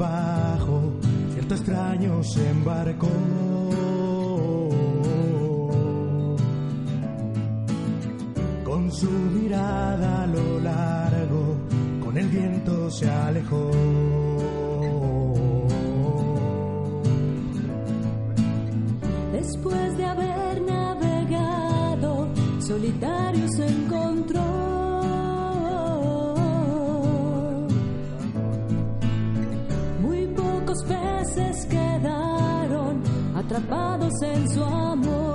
trabajo, cierto extraño se embarcó. Con su mirada a lo largo, con el viento se alejó. Después de haber navegado solitario atrapados en su amor.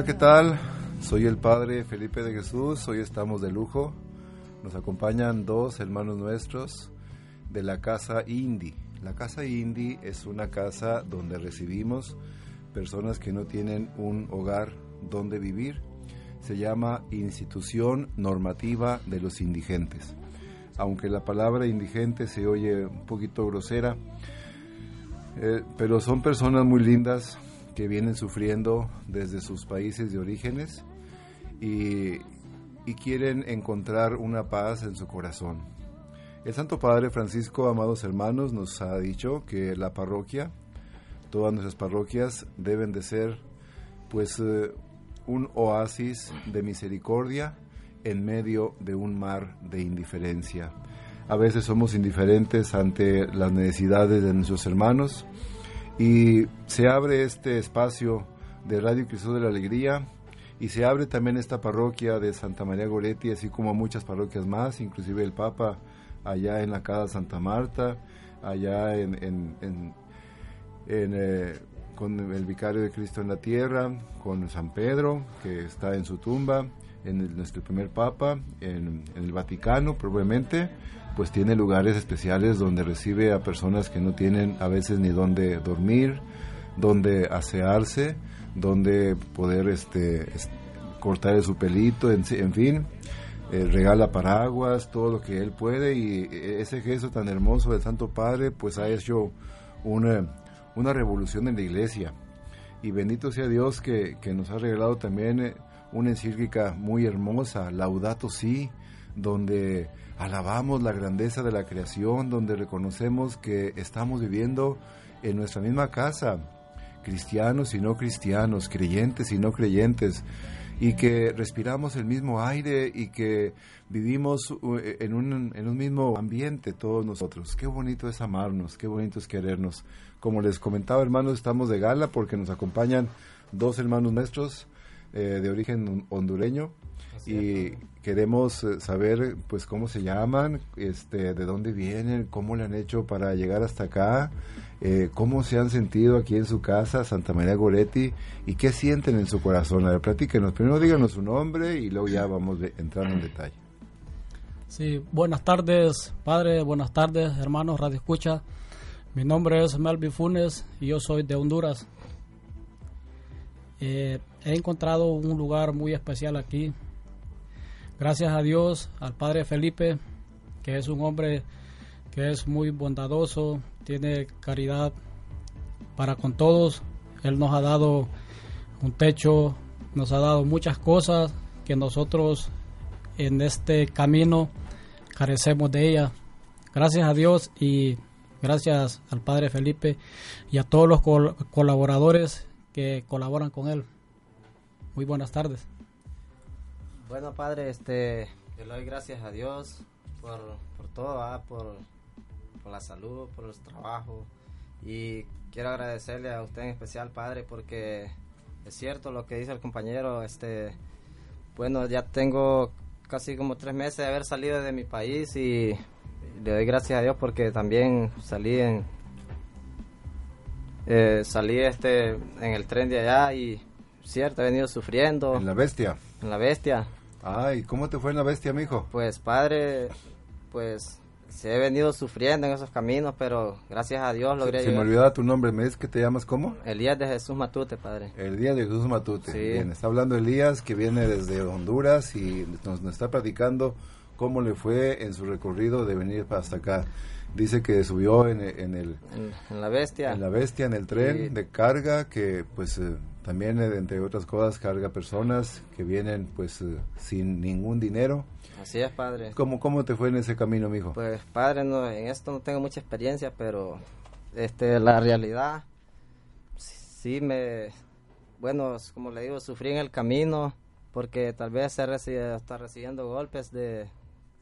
Hola, ¿qué tal? Soy el Padre Felipe de Jesús, hoy estamos de lujo. Nos acompañan dos hermanos nuestros de la Casa Indy. La Casa Indy es una casa donde recibimos personas que no tienen un hogar donde vivir. Se llama Institución Normativa de los Indigentes. Aunque la palabra indigente se oye un poquito grosera, eh, pero son personas muy lindas, que vienen sufriendo desde sus países de orígenes y, quieren encontrar una paz en su corazón. El Santo Padre Francisco, amados hermanos, nos ha dicho que la parroquia, todas nuestras parroquias deben de ser pues eh, un oasis de misericordia en medio de un mar de indiferencia. A veces somos indiferentes ante las necesidades de nuestros hermanos, y se abre este espacio de Radio Cristo de la Alegría y se abre también esta parroquia de Santa María Goretti, así como muchas parroquias más, inclusive el Papa allá en la Casa Santa Marta, allá en, eh, con el Vicario de Cristo en la Tierra, con San Pedro, que está en su tumba, en nuestro primer Papa, en, en el Vaticano probablemente, pues tiene lugares especiales donde recibe a personas que no tienen a veces ni dónde dormir, donde asearse, donde poder este, cortar su pelito, en, fin, eh, regala paraguas, todo lo que él puede y ese gesto tan hermoso del Santo Padre pues ha hecho una, una revolución en la iglesia. Y bendito sea Dios que, que nos ha regalado también eh, una encíclica muy hermosa, Laudato Si, donde alabamos la grandeza de la creación, donde reconocemos que estamos viviendo en nuestra misma casa, cristianos y no cristianos, creyentes y no creyentes, y que respiramos el mismo aire y que vivimos eh, en un, en un mismo ambiente todos nosotros. Qué bonito es amarnos, qué bonito es querernos. Como les comentaba, hermanos, estamos de gala porque nos acompañan dos hermanos nuestros eh, de origen hondureño y queremos eh, saber pues cómo se llaman, este, de dónde vienen, cómo le han hecho para llegar hasta acá, eh, cómo se han sentido aquí en su casa, Santa María Goretti, y qué sienten en su corazón. A ver, platíquenos. Primero díganos su nombre y luego ya vamos entrando en detalle. Sí, buenas tardes, padre, buenas tardes, hermanos Radio Escucha. Mi nombre es Melvin Funes y yo soy de Honduras. Eh, he encontrado un lugar muy especial aquí. Gracias a Dios, al Padre Felipe, que es un hombre que es muy bondadoso, tiene caridad para con todos. Él nos ha dado un techo, nos ha dado muchas cosas que nosotros en este camino carecemos de ella. Gracias a Dios y gracias al Padre Felipe y a todos los colaboradores que colaboran con él. Muy buenas tardes. Bueno, Padre, este, le doy gracias a Dios por, por todo, por, por la salud, por los trabajos. Y quiero agradecerle a usted en especial, Padre, porque es cierto lo que dice el compañero. Este, bueno, ya tengo casi como tres meses de haber salido de mi país y le doy gracias a Dios porque también salí en eh, salí este en el tren de allá y cierto he venido sufriendo en la bestia en la bestia ay cómo te fue en la bestia mijo pues padre pues se he venido sufriendo en esos caminos, pero gracias a Dios logré Se, me olvidaba tu nombre, ¿me dices que te llamas cómo? Elías de Jesús Matute, padre. Elías de Jesús Matute. Bien, está hablando Elías, que viene desde Honduras y nos, está platicando cómo le fue en su recorrido de venir hasta acá. Dice que subió en, el... En, la bestia. En la bestia, en el tren de carga, que pues eh, también, eh, entre otras cosas, carga personas que vienen pues eh, sin ningún dinero Así es, padre. ¿Cómo, cómo te fue en ese camino, mijo? Pues, padre, no, en esto no tengo mucha experiencia, pero este, la realidad, sí me, bueno, como le digo, sufrí en el camino, porque tal vez se recibe, está recibiendo golpes de,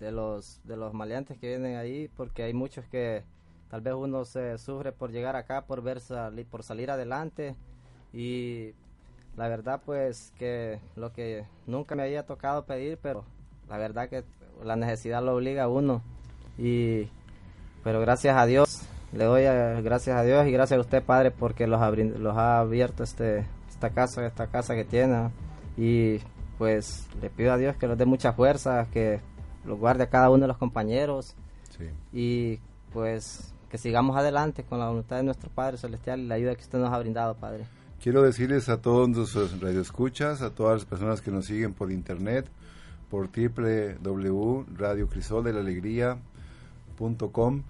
de, los, de los maleantes que vienen ahí, porque hay muchos que tal vez uno se sufre por llegar acá, por, ver por salir adelante, y la verdad pues que lo que nunca me había tocado pedir, pero la verdad que la necesidad lo obliga a uno. Y, pero gracias a Dios, le doy gracias a Dios y gracias a usted, Padre, porque los, los ha abierto este, esta casa, esta casa que tiene. Y pues le pido a Dios que nos dé mucha fuerza, que lo guarde a cada uno de los compañeros. Y pues que sigamos adelante con la voluntad de nuestro Padre Celestial y la ayuda que usted nos ha brindado, Padre. Quiero decirles a todos nuestros radioescuchas, a todas las personas que nos siguen por internet, por www.radiocrisoldelalegría.com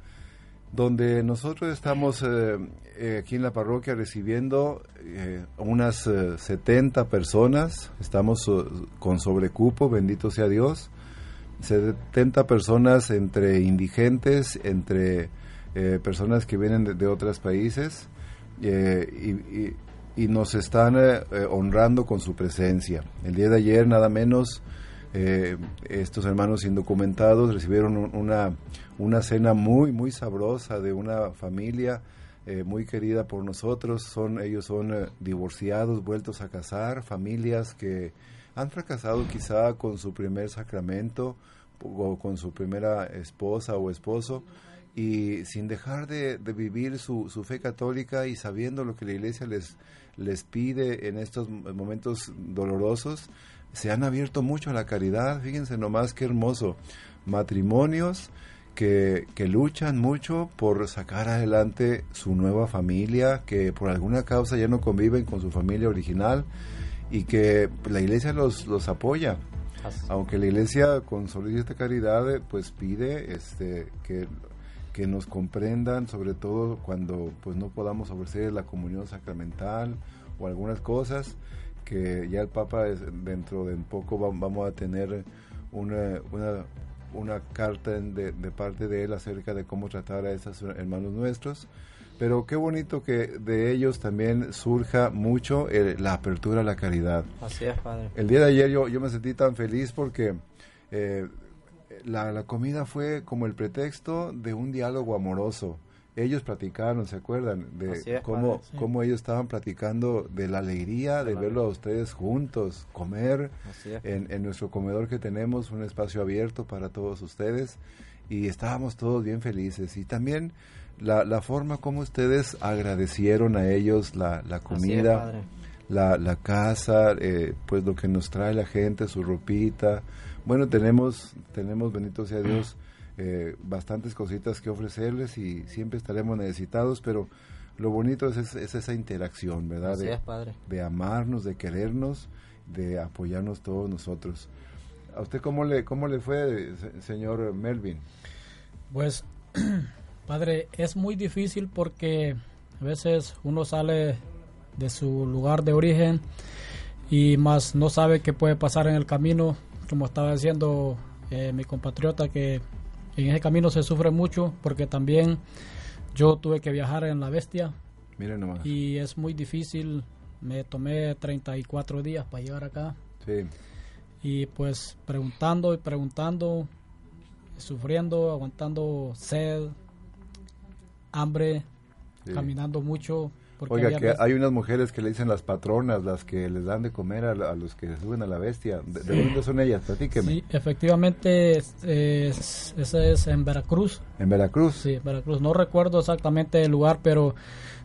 donde nosotros estamos eh, eh, aquí en la parroquia recibiendo eh, unas 70 personas, estamos con sobrecupo, bendito sea Dios, 70 personas entre indigentes, entre personas que vienen de, otros países y, nos están honrando con su presencia. El día de ayer nada menos eh, estos hermanos indocumentados recibieron una, una cena muy, muy sabrosa de una familia eh, muy querida por nosotros. Son, ellos son eh, divorciados, vueltos a casar, familias que han fracasado quizá con su primer sacramento o con su primera esposa o esposo y sin dejar de, vivir su, fe católica y sabiendo lo que la iglesia les, les pide en estos momentos dolorosos, se han abierto mucho a la caridad, fíjense nomás qué hermoso, matrimonios que, que, luchan mucho por sacar adelante su nueva familia, que por alguna causa ya no conviven con su familia original y que la iglesia los, los apoya. Aunque la iglesia con esta caridad pues pide este que, que nos comprendan, sobre todo cuando pues no podamos ofrecer la comunión sacramental o algunas cosas, que ya el Papa dentro de poco vamos a tener una, una, una carta de, parte de él acerca de cómo tratar a esos hermanos nuestros, Pero qué bonito que de ellos también surja mucho eh, la apertura a la caridad. Así es, Padre. El día de ayer yo, yo me sentí tan feliz porque eh, la, la comida fue como el pretexto de un diálogo amoroso. Ellos platicaron, ¿se acuerdan? De cómo, cómo ellos estaban platicando de la alegría de verlo a ustedes juntos, comer en, en, nuestro comedor que tenemos, un espacio abierto para todos ustedes. Y estábamos todos bien felices. Y también la, la forma como ustedes agradecieron a ellos la, la comida, la, la casa, eh, pues lo que nos trae la gente, su ropita. Bueno, tenemos, tenemos, bendito sea Dios, eh, bastantes cositas que ofrecerles y siempre estaremos necesitados, pero lo bonito es, esa interacción, ¿verdad? de, padre. de amarnos, de querernos, de apoyarnos todos nosotros. ¿A usted cómo le, cómo le fue, señor Melvin? Pues, padre, es muy difícil porque a veces uno sale de su lugar de origen y más no sabe qué puede pasar en el camino, como estaba diciendo eh, mi compatriota, que en ese camino se sufre mucho porque también yo tuve que viajar en la bestia. Miren nomás. Y es muy difícil. Me tomé 34 días para llegar acá. Sí. Y pues preguntando y preguntando, sufriendo, aguantando sed, hambre, caminando mucho Oiga, que hay unas mujeres que le dicen las patronas, las que les dan de comer a, los que suben a la bestia. ¿De, dónde son ellas? Platíqueme. Sí, efectivamente, es, ese es en Veracruz. ¿En Veracruz? Sí, Veracruz. No recuerdo exactamente el lugar, pero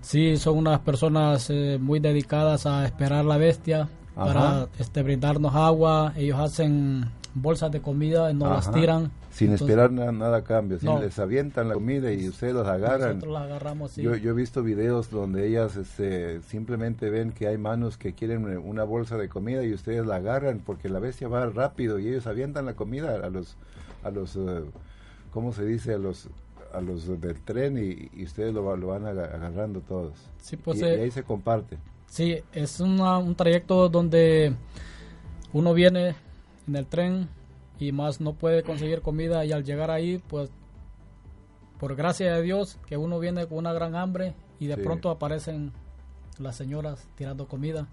sí son unas personas eh, muy dedicadas a esperar la bestia para este, brindarnos agua. Ellos hacen bolsas de comida y nos las tiran. Sin esperar nada, nada a cambio, les avientan la comida y ustedes las agarran. Nosotros las agarramos, sí. yo, yo, he visto videos donde ellas este, simplemente ven que hay manos que quieren una bolsa de comida y ustedes la agarran porque la bestia va rápido y ellos avientan la comida a los, a los uh, ¿cómo se dice? A los a los del tren y, ustedes lo, lo, van agarrando todos. Sí, pues, y, eh, ahí se comparte. Sí, es un trayecto donde uno viene en el tren y más no puede conseguir comida y al llegar ahí pues por gracia de Dios que uno viene con una gran hambre y de pronto aparecen las señoras tirando comida.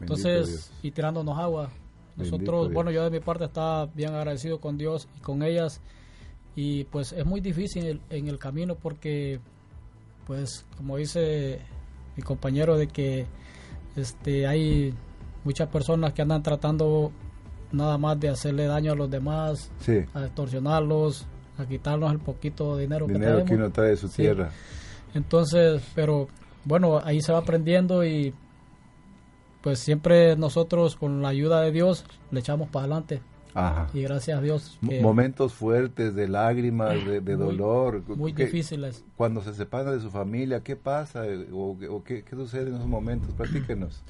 Entonces y tirándonos agua. Nosotros bueno yo de mi parte estaba bien agradecido con Dios y con ellas. Y pues es muy difícil en el, camino porque pues como dice mi compañero de que este hay muchas personas que andan tratando nada más de hacerle daño a los demás, a extorsionarlos, a quitarnos el poquito de dinero, dinero que, que trae de su tierra. Entonces, pero bueno, ahí se va aprendiendo y pues siempre nosotros con la ayuda de Dios le echamos para adelante. Y gracias a Dios. Momentos fuertes de lágrimas, de, dolor. Muy difíciles. Cuando se separa de su familia, ¿qué pasa? ¿O, qué, qué, sucede en esos momentos? Platíquenos.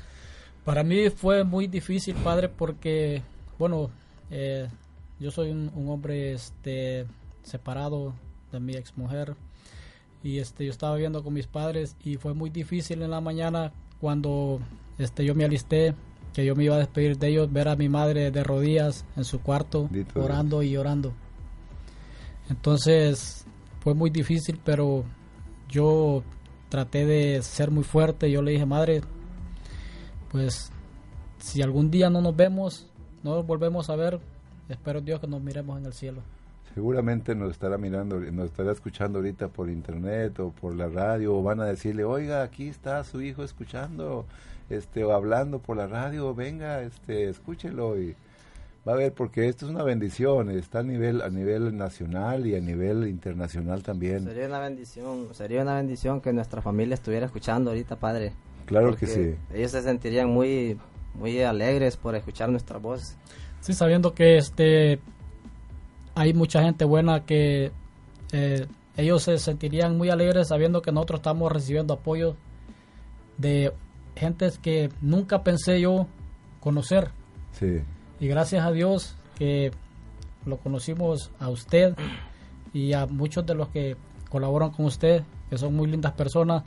Para mí fue muy difícil, padre, porque bueno, eh, yo soy un, hombre este, separado de mi ex mujer y este, yo estaba viviendo con mis padres y fue muy difícil en la mañana cuando este, yo me alisté, que yo me iba a despedir de ellos, ver a mi madre de rodillas en su cuarto, orando y llorando. Entonces fue muy difícil, pero yo traté de ser muy fuerte. Yo le dije, madre, pues si algún día no nos vemos, no volvemos a ver, espero Dios que nos miremos en el cielo. Seguramente nos estará mirando, nos estará escuchando ahorita por internet o por la radio, o van a decirle, oiga, aquí está su hijo escuchando, este, o hablando por la radio, venga, este, escúchelo y va a ver, porque esto es una bendición, está a nivel, a nivel nacional y a nivel internacional también. Sería una bendición, sería una bendición que nuestra familia estuviera escuchando ahorita, padre. Claro que sí. Ellos se sentirían muy muy alegres por escuchar nuestra voz. Sí, sabiendo que este hay mucha gente buena que eh, ellos se sentirían muy alegres sabiendo que nosotros estamos recibiendo apoyo de gentes que nunca pensé yo conocer. Sí. Y gracias a Dios que lo conocimos a usted y a muchos de los que colaboran con usted que son muy lindas personas,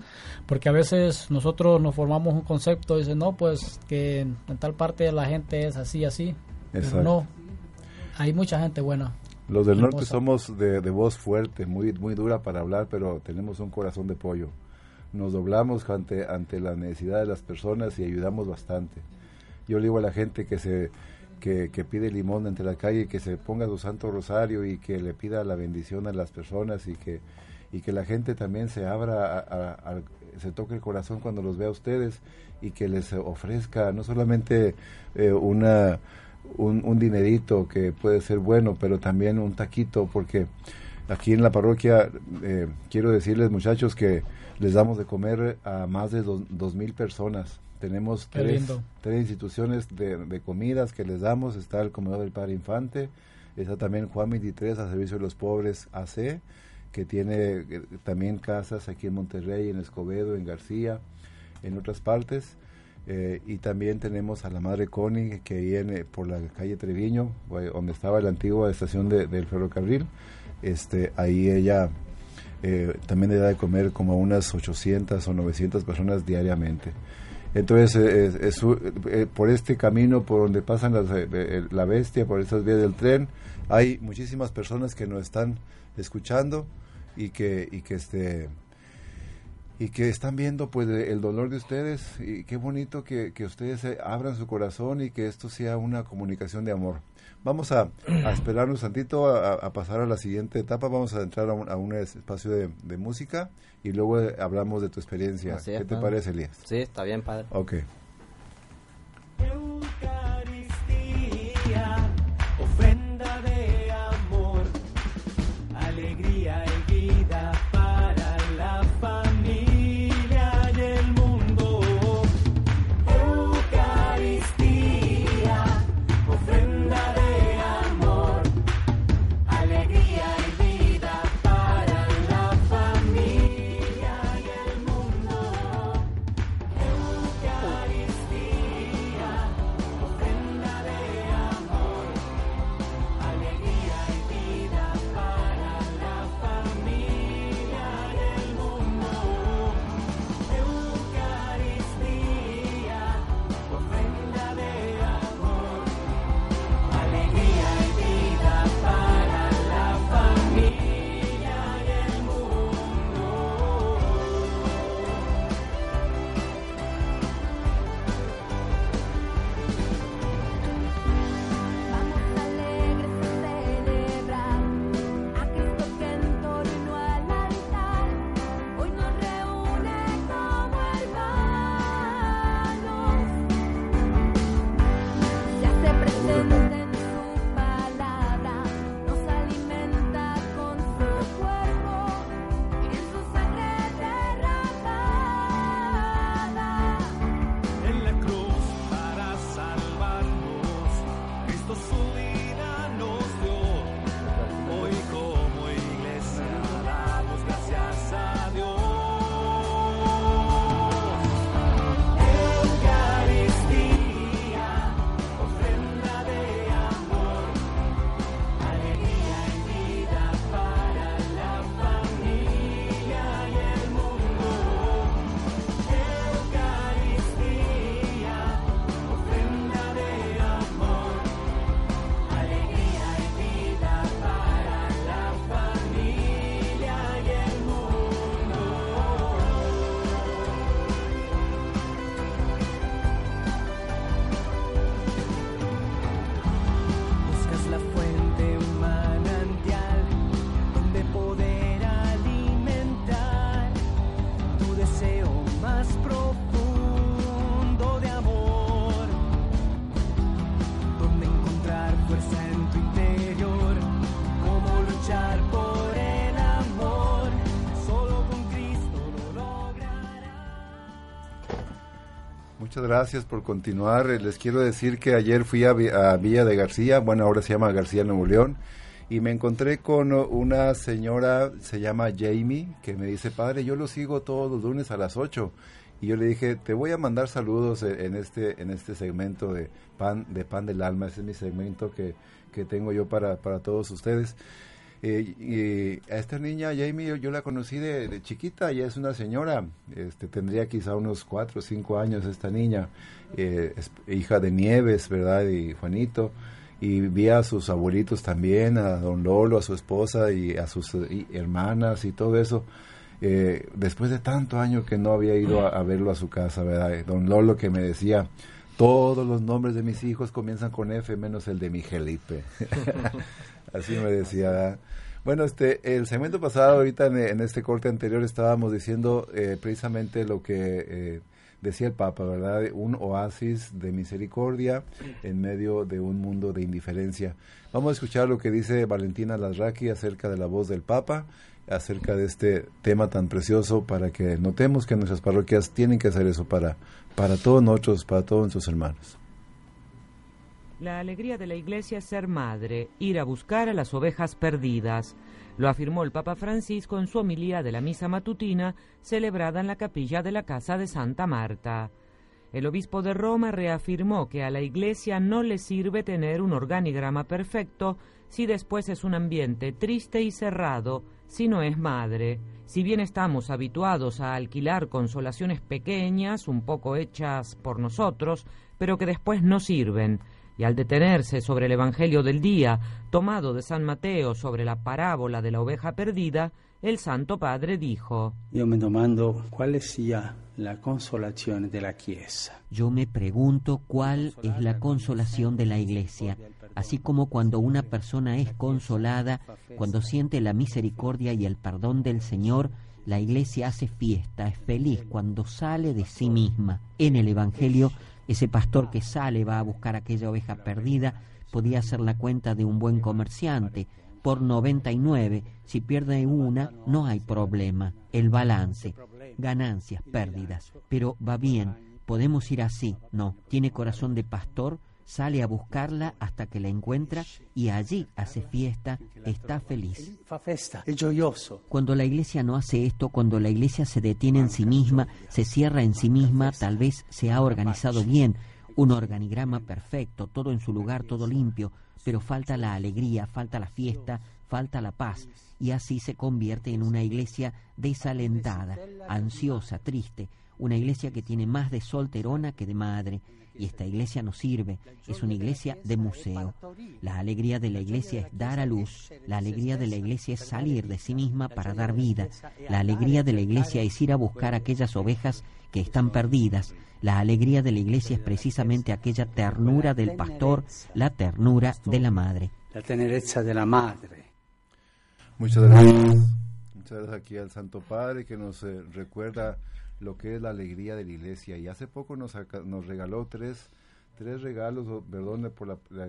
porque a veces nosotros nos formamos un concepto y dicen, no, pues que en, tal parte la gente es así, así, pero no, hay mucha gente buena. Los del norte somos de, voz fuerte, muy, muy dura para hablar, pero tenemos un corazón de pollo. nos doblamos ante, ante la necesidad de las personas y ayudamos bastante. Yo le digo a la gente que se que, pide limón entre la calle, que se ponga su santo rosario y que le pida la bendición a las personas y que, y que la gente también se abra, a, se toque el corazón cuando los vea a ustedes y que les ofrezca no solamente eh, una, un, dinerito que puede ser bueno, pero también un taquito, porque aquí en la parroquia eh, quiero decirles muchachos que les damos de comer a más de dos mil personas tenemos tres, tres, instituciones de, comidas que les damos. Está el comedor del Padre Infante, está también Juan 23 a servicio de los pobres AC, que tiene eh, también casas aquí en Monterrey, en Escobedo, en García, en otras partes. Eh, y también tenemos a la Madre Connie, que viene por la calle Treviño, donde estaba la antigua estación del ferrocarril. Este, ahí ella eh, también le da de comer como a unas 800 o 900 personas diariamente. Entonces, eh, eh, por este camino por donde pasan eh, la bestia, por esas vías del tren, hay muchísimas personas que nos están escuchando y que, y que este y que están viendo pues el dolor de ustedes y qué bonito que ustedes abran su corazón y que esto sea una comunicación de amor. Vamos a, esperar un tantito a, pasar a la siguiente etapa. Vamos a entrar a un, espacio de, música y luego hablamos de tu experiencia. ¿Qué te parece, Elías? Sí, está bien, padre. Ok. Gracias por continuar. Eh, les quiero decir que ayer fui a, Villa de García, bueno, ahora se llama García Nuevo León, y me encontré con una señora, se llama Jamie, que me dice, padre, yo lo sigo todos los lunes a las 8. Y yo le dije, te voy a mandar saludos e, en este, en este segmento de pan, de pan del alma. Ese es mi segmento que, que tengo yo para, para todos ustedes. Eh, y a esta niña, Jamie, yo, la conocí de, chiquita, ella es una señora, este, tendría quizá unos cuatro o cinco años esta niña, eh, hija de Nieves, ¿verdad? Y Juanito, y vi a sus abuelitos también, a don Lolo, a su esposa y a sus hermanas y todo eso. eh, después de tanto año que no había ido a, verlo a su casa, ¿verdad? Don Lolo que me decía, todos los nombres de mis hijos comienzan con F menos el de mi Felipe. Así me decía. Bueno, este, el segmento pasado, ahorita en, este corte anterior estábamos diciendo eh, precisamente lo que eh, decía el Papa, ¿verdad? Un oasis de misericordia en medio de un mundo de indiferencia. Vamos a escuchar lo que dice Valentina Lasraki acerca de la voz del Papa acerca de este tema tan precioso para que notemos que nuestras parroquias tienen que hacer eso para, para todos nosotros, para todos nuestros hermanos. La alegría de la Iglesia es ser madre, ir a buscar a las ovejas perdidas. Lo afirmó el Papa Francisco en su homilía de la misa matutina celebrada en la capilla de la Casa de Santa Marta. El obispo de Roma reafirmó que a la Iglesia no le sirve tener un organigrama perfecto si después es un ambiente triste y cerrado, si no es madre. Si bien estamos habituados a alquilar consolaciones pequeñas, un poco hechas por nosotros, pero que después no sirven, y al detenerse sobre el Evangelio del día, tomado de San Mateo sobre la parábola de la oveja perdida, el Santo Padre dijo, Yo me domando cuál sea la consolación de la Chiesa. Yo me pregunto cuál es la consolación de la Iglesia, así como cuando una persona es consolada, cuando siente la misericordia y el perdón del Señor, la Iglesia hace fiesta, es feliz cuando sale de sí misma. En el Evangelio, ese pastor que sale va a buscar aquella oveja perdida, podía hacer la cuenta de un buen comerciante, por 99. Si pierde una, no hay problema. El balance, ganancias, pérdidas. Pero va bien, podemos ir así. No, tiene corazón de pastor, sale a buscarla hasta que la encuentra y allí hace fiesta, está feliz. Cuando la iglesia no hace esto, cuando la iglesia se detiene en sí misma, se cierra en sí misma, tal vez se ha organizado bien, un organigrama perfecto, todo en su lugar, todo limpio, pero falta la alegría, falta la fiesta, falta la paz, y así se convierte en una iglesia desalentada, ansiosa, triste, una iglesia que tiene más de solterona que de madre, y esta iglesia no sirve, es una iglesia de museo. La alegría de la iglesia es dar a luz, la alegría de la iglesia es salir de sí misma para dar vida, la alegría de la iglesia es ir a buscar aquellas ovejas que están perdidas, la alegría de la iglesia es precisamente aquella ternura del pastor, la ternura de la madre. La tenereza de la madre. Muchas gracias. Muchas gracias aquí al Santo Padre que nos eh, recuerda lo que es la alegría de la iglesia. Y hace poco nos, nos regaló tres, tres regalos, perdón por la, la,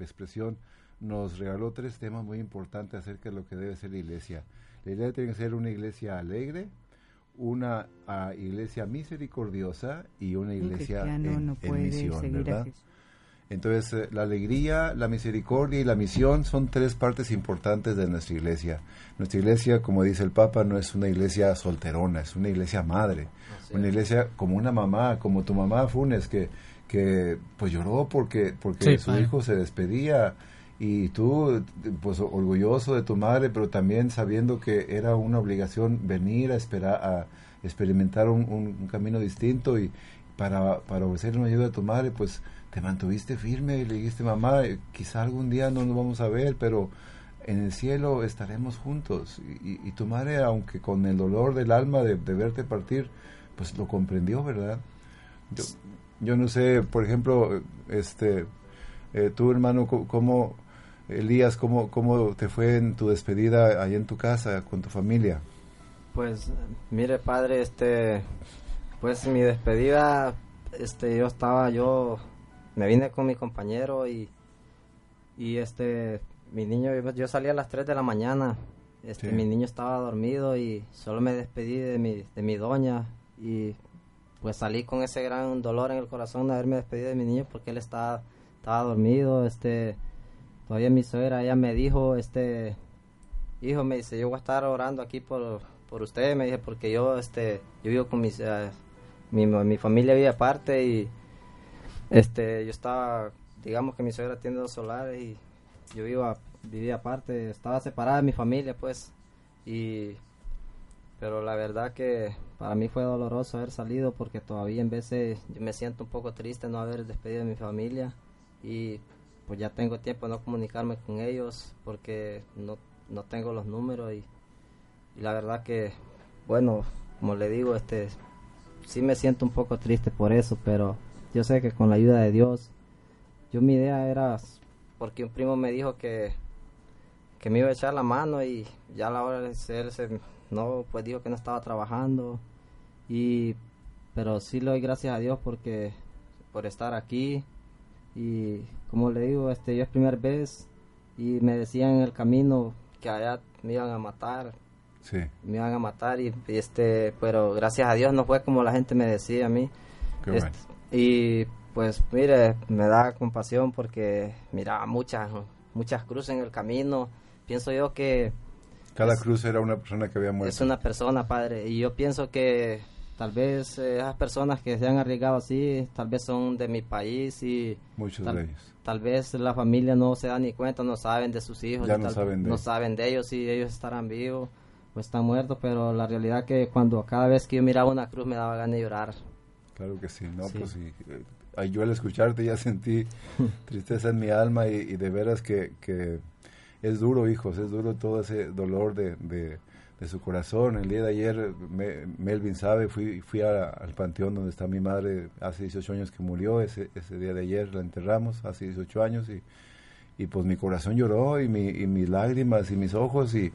expresión, nos regaló tres temas muy importantes acerca de lo que debe ser la iglesia. La iglesia tiene que ser una iglesia alegre, una iglesia misericordiosa y una iglesia en, misión, ¿verdad? Entonces, eh, la alegría, la misericordia y la misión son tres partes importantes de nuestra iglesia. Nuestra iglesia, como dice el Papa, no es una iglesia solterona, es una iglesia madre, una iglesia como una mamá, como tu mamá Funes, que, que pues lloró porque, porque su hijo se despedía. Y tú, pues orgulloso de tu madre, pero también sabiendo que era una obligación venir a esperar, a experimentar un, camino distinto y para, para ofrecer una ayuda a tu madre, pues te mantuviste firme y le dijiste, mamá, quizá algún día no nos vamos a ver, pero en el cielo estaremos juntos. Y, tu madre, aunque con el dolor del alma de, verte partir, pues lo comprendió, ¿verdad? Yo, yo no sé, por ejemplo, este, eh, tú hermano, ¿cómo, Elías, ¿cómo, ¿cómo te fue en tu despedida allá en tu casa con tu familia? Pues, mire, padre, este, pues mi despedida, este, yo estaba, yo me vine con mi compañero y, y este, mi niño, yo salí a las 3 de la mañana, este, mi niño estaba dormido y solo me despedí de mi, de mi doña y pues salí con ese gran dolor en el corazón de haberme despedido de mi niño porque él estaba, estaba dormido, este, todavía mi suegra, ella me dijo, este, hijo, me dice, yo voy a estar orando aquí por, por usted, me dije, porque yo, este, yo vivo con mis, eh, mi, mi familia vive aparte y, este, yo estaba, digamos que mi suegra tiene dos solares y yo vivo vivía aparte, estaba separada de mi familia, pues, y, pero la verdad que para mí fue doloroso haber salido porque todavía en veces yo me siento un poco triste no haber despedido de mi familia. Y pues ya tengo tiempo de no comunicarme con ellos porque no, no tengo los números y, la verdad que bueno, como le digo, este, sí me siento un poco triste por eso, pero yo sé que con la ayuda de Dios, yo mi idea era, porque un primo me dijo que, que me iba a echar la mano y ya a la hora de ser, no, pues dijo que no estaba trabajando y, pero sí le doy gracias a Dios porque, por estar aquí y como le digo, este, yo es primera vez y me decían en el camino que allá me iban a matar, Sí. me iban a matar y este pero gracias a Dios no fue como la gente me decía a mí Este, bueno. Y pues mire me da compasión porque miraba muchas muchas cruces en el camino pienso yo que Cada es- cruz era una persona que había muerto. es una persona padre y yo pienso que tal vez eh, esas personas que se han arriesgado así tal vez son de mi país y Muchos tal, de ellos. tal vez la familia no se da ni cuenta no saben de sus hijos Ya y no tal- saben de no saben de ellos si ellos estarán vivos o están muertos pero la realidad que cuando cada vez que yo miraba una cruz me daba ganas de llorar Claro que sí, no, Sí. pues sí. eh, yo al escucharte ya sentí tristeza en mi alma y, y de veras que, que es duro, hijos, es duro todo ese dolor de, de, de su corazón. El día de ayer, me- Melvin sabe, fui, fui a- al panteón donde está mi madre hace 18 años que murió, ese, ese día de ayer la enterramos, hace 18 años, y, y pues mi corazón lloró y, mi, y mis lágrimas y mis ojos y...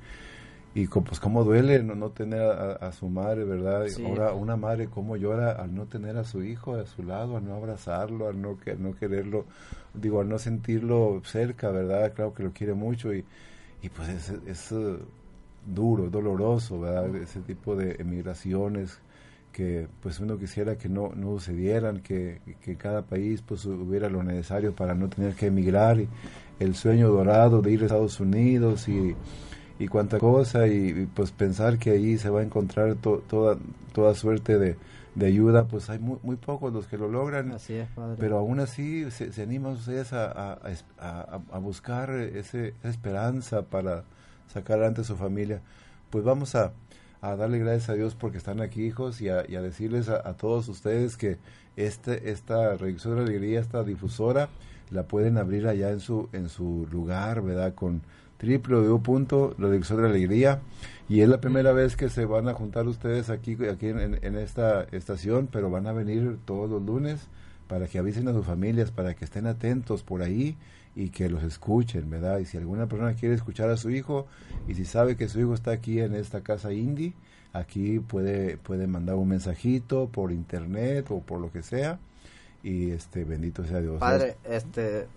Y pues cómo duele no, no tener a, a su madre, ¿verdad? Sí. Ahora una madre cómo llora al no tener a su hijo a su lado, al no abrazarlo, al no, al no quererlo, digo, al no sentirlo cerca, ¿verdad? Claro que lo quiere mucho y, y pues es, es eh, duro, doloroso, ¿verdad? Ese tipo de emigraciones que pues uno quisiera que no, no sucedieran, que, que cada país pues hubiera lo necesario para no tener que emigrar y el sueño dorado de ir a Estados Unidos y y cuánta cosa y, y, pues pensar que ahí se va a encontrar to- toda toda suerte de, de ayuda pues hay muy, muy pocos los que lo logran. Así es padre. Pero aún así se, se animan ustedes a, a, a- buscar ese, esa esperanza para sacar adelante a su familia. Pues vamos a, a darle gracias a Dios porque están aquí hijos y a, y a decirles a, todos ustedes que este esta reducción de alegría esta difusora la pueden abrir allá en su en su lugar verdad con www.reducción de alegría y es la primera vez que se van a juntar ustedes aquí aquí en esta estación pero van a venir todos los lunes para que avisen a sus familias para que estén atentos por ahí y que los escuchen verdad y si alguna persona quiere escuchar a su hijo y si sabe que su hijo está aquí en esta casa indie aquí puede puede mandar un mensajito por internet o por lo que sea y este bendito sea Dios. Padre, este,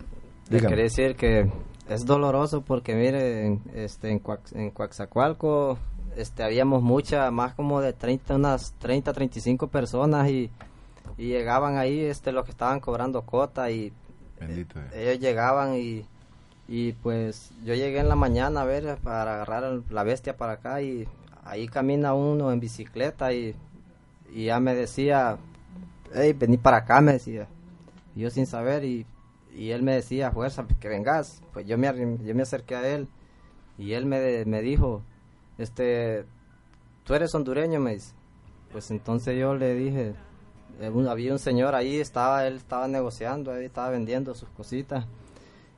le quería decir que es doloroso porque mire, en, este, en, Coax- en Coaxacualco, este, habíamos mucha, más como de 30, unas 30, 35 personas y, y llegaban ahí, este, los que estaban cobrando cota y bendito ellos llegaban y, y pues yo llegué en la mañana a ver para agarrar la bestia para acá y ahí camina uno en bicicleta y, y ya me decía, hey, vení para acá, me decía. Y yo sin saber y, y él me decía, fuerza, que vengas. Pues yo me, yo me acerqué a él y él me, me dijo, este, tú eres hondureño, me dice. Pues entonces yo le dije, eh, un- había un señor ahí, estaba, él estaba negociando, ahí estaba vendiendo sus cositas.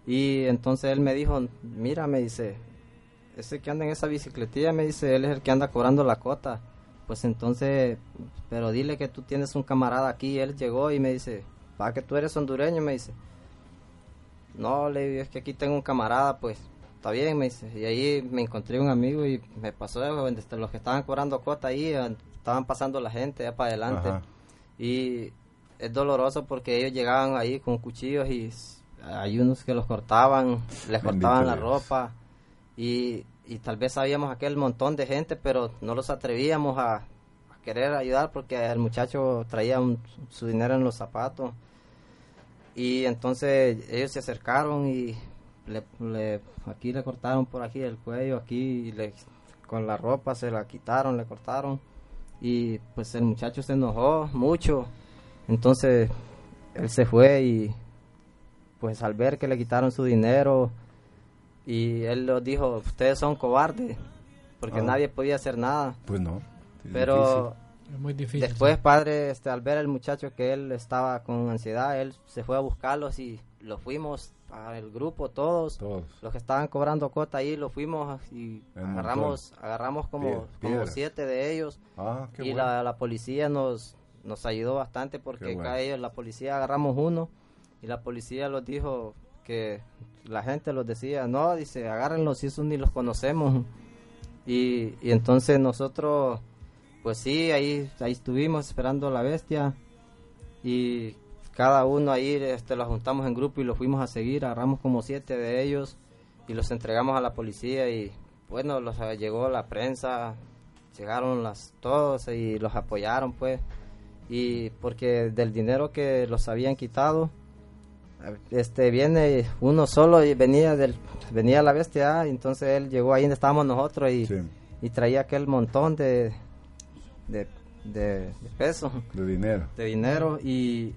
Y entonces él me dijo, mira, me dice, ese que anda en esa bicicletilla, me dice, él es el que anda cobrando la cota. Pues entonces, pero dile que tú tienes un camarada aquí. Él llegó y me dice, va que tú eres hondureño, me dice. No, le digo, es que aquí tengo un camarada, pues, está bien, me dice. Y ahí me encontré un amigo y me pasó, los que estaban cobrando cota ahí, eh, estaban pasando la gente ya para adelante. Ajá. Y es doloroso porque ellos llegaban ahí con cuchillos y hay unos que los cortaban, les Bendito cortaban la Dios. ropa y, y tal vez sabíamos aquel montón de gente, pero no los atrevíamos a, a querer ayudar porque el muchacho traía un- su dinero en los zapatos. Y entonces ellos se acercaron y le, le- aquí le cortaron por aquí el cuello, aquí le, con la ropa se la quitaron, le cortaron. Y pues el muchacho se enojó mucho. Entonces él se fue y pues al ver que le quitaron su dinero y él lo dijo, ustedes son cobardes porque Ah. nadie podía hacer nada. pues no Pero Es muy difícil. Después, sí. padre, este, al ver al muchacho que él estaba con ansiedad, él se fue a buscarlos y lo fuimos para el grupo, todos, Todos. los que estaban cobrando cuota ahí, los fuimos y agarramos, agarramos como, como siete de ellos Ah, qué y bueno. la, la policía nos, nos ayudó bastante porque bueno. acá ellos, la policía agarramos uno y la policía los dijo que la gente los decía, no, dice, agárrenlos si esos ni los conocemos. Y, y entonces nosotros, pues sí, ahí, ahí estuvimos esperando a la bestia. Y cada uno ahí este, los juntamos en grupo y los fuimos a seguir, agarramos como siete de ellos y los entregamos a la policía y bueno, los eh, llegó la prensa, llegaron las todos y los apoyaron pues. Y porque del dinero que los habían quitado este viene uno solo y venía del venía la bestia ah, entonces él llegó ahí donde estábamos nosotros y, Sí, y traía aquel montón de de, de, de peso de dinero, de dinero y,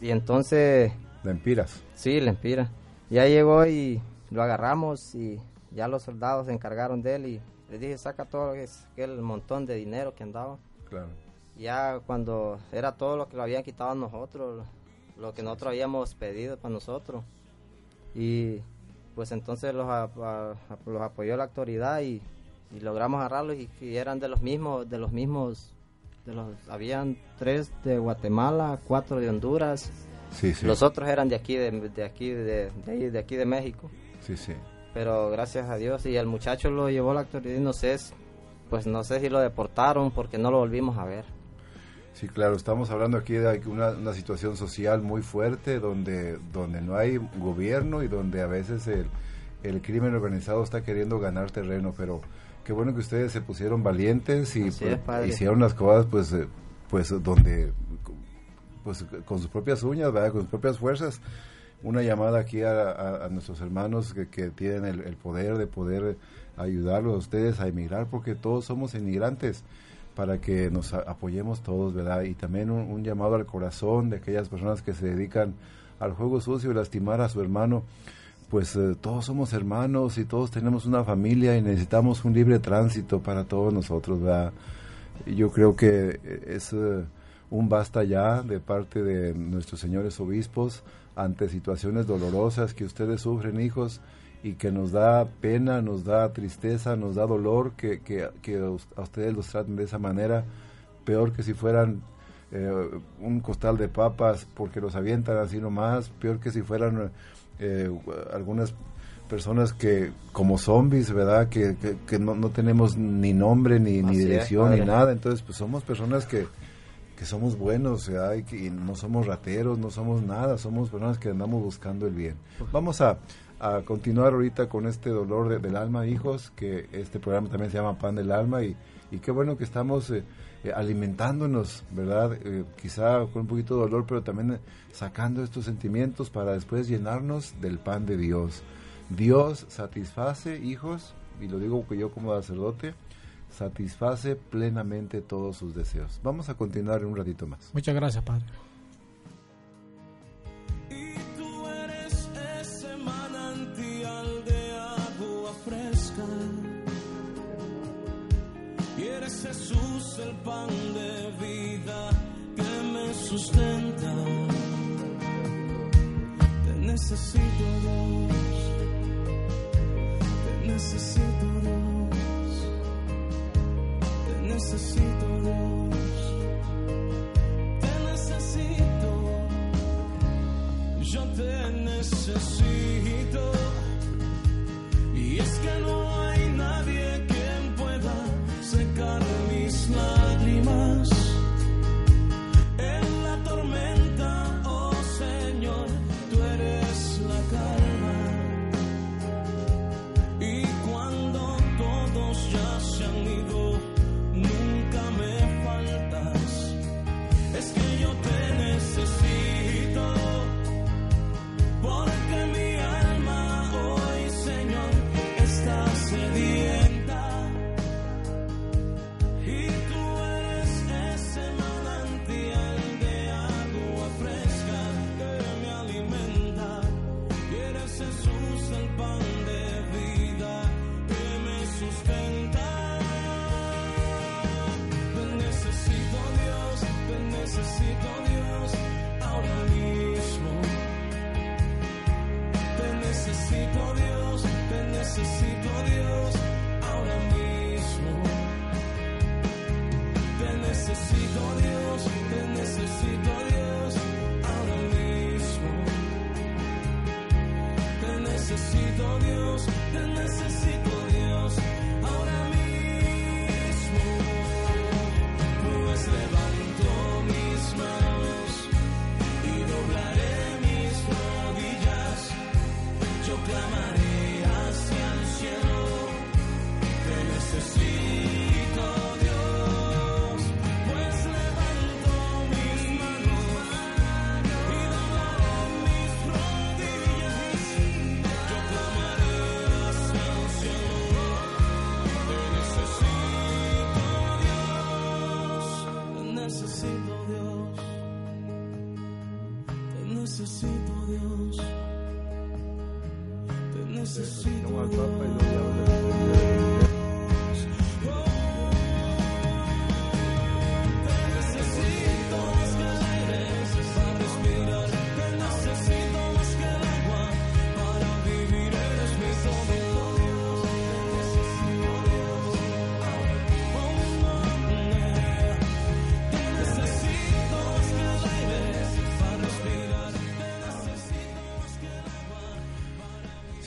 y entonces de empiras. sí le empira ya llegó y lo agarramos y ya los soldados se encargaron de él y le dije saca todo aquel montón de dinero que andaba Claro. ya cuando era todo lo que lo habían quitado a nosotros, lo que nosotros habíamos pedido para nosotros. Y pues entonces los, a- a- los apoyó la autoridad y, y logramos agarrarlos y, y eran de los mismos, de los mismos, de los, habían tres de Guatemala, cuatro de Honduras, Sí, sí. los otros eran de aquí, de, de aquí, de, de de aquí de México. Sí, sí. Pero gracias a Dios y el muchacho lo llevó la autoridad y no sé, pues no sé si lo deportaron porque no lo volvimos a ver. Sí, claro, estamos hablando aquí de una, una situación social muy fuerte donde, donde no hay gobierno y donde a veces el, el crimen organizado está queriendo ganar terreno, pero qué bueno que ustedes se pusieron valientes y pues, hicieron las cosas pues, eh, pues donde, pues con sus propias uñas, ¿verdad? con sus propias fuerzas. Una llamada aquí a, a- a nuestros hermanos que, que tienen el, el poder de poder ayudarlos a ustedes a emigrar, porque todos somos inmigrantes para que nos apoyemos todos, ¿verdad? Y también un, un llamado al corazón de aquellas personas que se dedican al juego sucio y lastimar a su hermano. Pues eh, todos somos hermanos y todos tenemos una familia y necesitamos un libre tránsito para todos nosotros, ¿verdad? Yo creo que eh, es eh, un basta ya de parte de nuestros señores obispos ante situaciones dolorosas que ustedes sufren, hijos, y que nos da pena, nos da tristeza, nos da dolor que, que, que a ustedes los traten de esa manera, peor que si fueran un costal de papas porque los avientan así nomás, peor que si fueran eh, algunas personas que como zombies, ¿verdad? Que, que, que no, no tenemos ni nombre, ni, ni es, dirección, ni nada. Entonces, pues somos personas que, que somos buenos, ¿verdad? Y que y no somos rateros, no somos nada, somos personas que andamos buscando el bien. Vamos a, a continuar ahorita con este dolor de- del alma, hijos, que este programa también se llama Pan del Alma y, y qué bueno que estamos eh, eh, alimentándonos, ¿verdad? Eh, quizá con un poquito de dolor, pero también eh, sacando estos sentimientos para después llenarnos del pan de Dios. Dios satisface, hijos, y lo digo que yo como sacerdote, satisface plenamente todos sus deseos. Vamos a continuar en un ratito más. Muchas gracias, Padre. Jesús el pan de vida que me sustenta. Te necesito Dios. Te necesito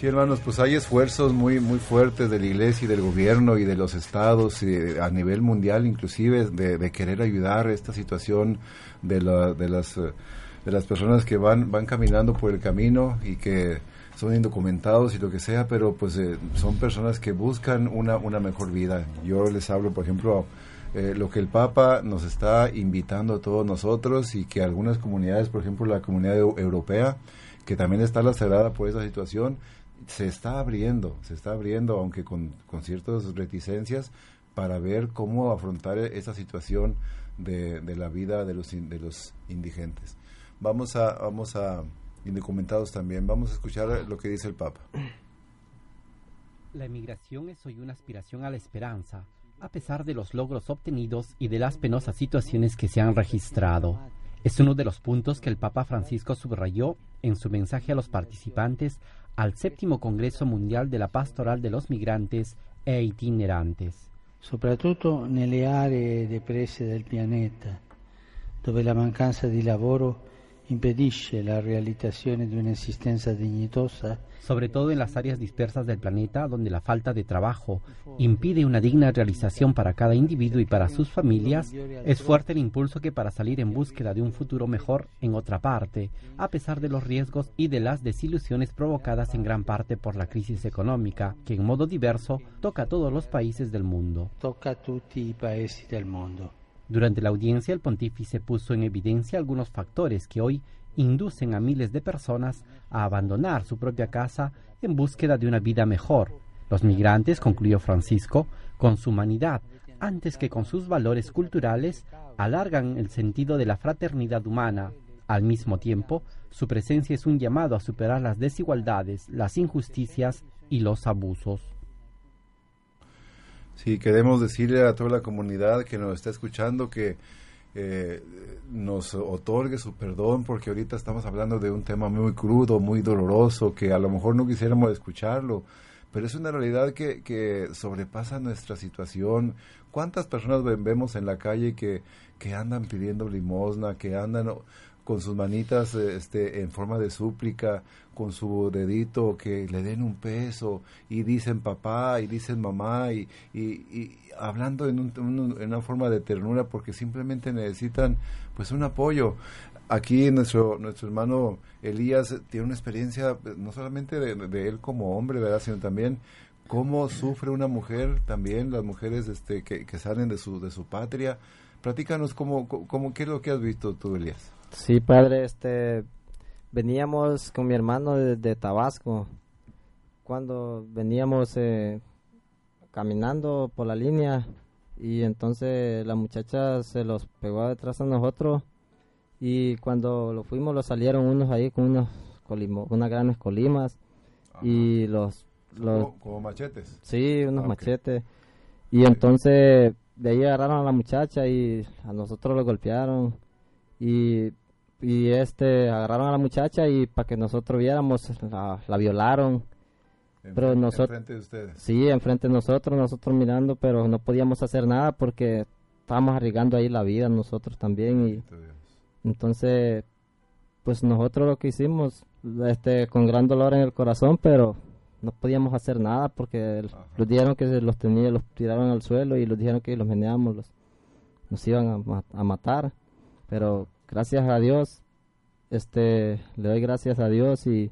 Hermanos, pues hay esfuerzos muy muy fuertes de la iglesia y del gobierno y de los estados y a nivel mundial inclusive de, querer ayudar esta situación de, la- de las eh, de las personas que van van caminando por el camino y que son indocumentados y lo que sea, pero pues eh, son personas que buscan una una mejor vida. Yo les hablo, por ejemplo, eh, lo que el Papa nos está invitando a todos nosotros y que algunas comunidades, por ejemplo la comunidad eu- europea, que también está lacerada por esa situación, se está abriendo, se está abriendo, aunque con, con ciertas reticencias, para ver cómo afrontar esa situación de, de la vida de los, de los indigentes. Vamos a, vamos a, indocumentados también, vamos a escuchar lo que dice el Papa. La emigración es hoy una aspiración a la esperanza, a pesar de los logros obtenidos y de las penosas situaciones que se han registrado. Es uno de los puntos que el Papa Francisco subrayó en su mensaje a los participantes al séptimo Congreso Mundial de la Pastoral de los Migrantes e Itinerantes. soprattutto nelle aree depresse del pianeta, dove la mancanza di lavoro impedisce la realizzazione di un'esistenza dignitosa sobre todo en las áreas dispersas del planeta donde la falta de trabajo impide una digna realización para cada individuo y para sus familias, es fuerte el impulso que para salir en búsqueda de un futuro mejor en otra parte, a pesar de los riesgos y de las desilusiones provocadas en gran parte por la crisis económica, que en modo diverso toca a todos los países del mundo. tocca a tutti i paesi del mondo. Durante la audiencia, el pontífice puso en evidencia algunos factores que hoy inducen a miles de personas a abandonar su propia casa en búsqueda de una vida mejor. Los migrantes, concluyó Francisco, con su humanidad, antes que con sus valores culturales, alargan el sentido de la fraternidad humana. Al mismo tiempo, su presencia es un llamado a superar las desigualdades, las injusticias y los abusos. Sí, queremos decirle a toda la comunidad que nos está escuchando que eh, nos otorgue su perdón porque ahorita estamos hablando de un tema muy crudo, muy doloroso, que a lo mejor no quisiéramos escucharlo, pero es una realidad que, que sobrepasa nuestra situación. ¿Cuántas personas ve- vemos en la calle que, que andan pidiendo limosna, que andan con sus manitas eh, este, en forma de súplica, con su dedito, que le den un peso, y dicen papá, y dicen mamá, y, y, y hablando en, un- en una forma de ternura, porque simplemente necesitan pues un apoyo. Aquí nuestro, nuestro hermano Elías tiene una experiencia no solamente de, de él como hombre, ¿verdad? sino también cómo sufre una mujer, también las mujeres este, que, que salen de su, de su patria. Platícanos cómo, cómo, qué es lo que has visto tú, Elías. Sí, padre, este, veníamos con mi hermano de, Tabasco. Cuando veníamos eh, caminando por la línea y entonces la muchacha se los pegó detrás a nosotros y cuando lo fuimos lo salieron unos ahí con unos colimo, unas grandes colimas y los, los Como, como machetes. Sí, unos Ah, machetes. Y entonces de ahí agarraron a la muchacha y a nosotros lo golpearon. Y, y este, agarraron a la muchacha y para que nosotros viéramos, la, la violaron. Pero nosotros... enfrente de ustedes. Sí, enfrente de nosotros, nosotros mirando, pero no podíamos hacer nada porque estábamos arriesgando ahí la vida nosotros también. Y entonces, pues nosotros lo que hicimos, este, con gran dolor en el corazón, pero no podíamos hacer nada porque los dijeron que se los tenía, los tiraron al suelo y los dijeron que los meneamos, los, nos iban a, a matar. Pero gracias a Dios, este, le doy gracias a Dios y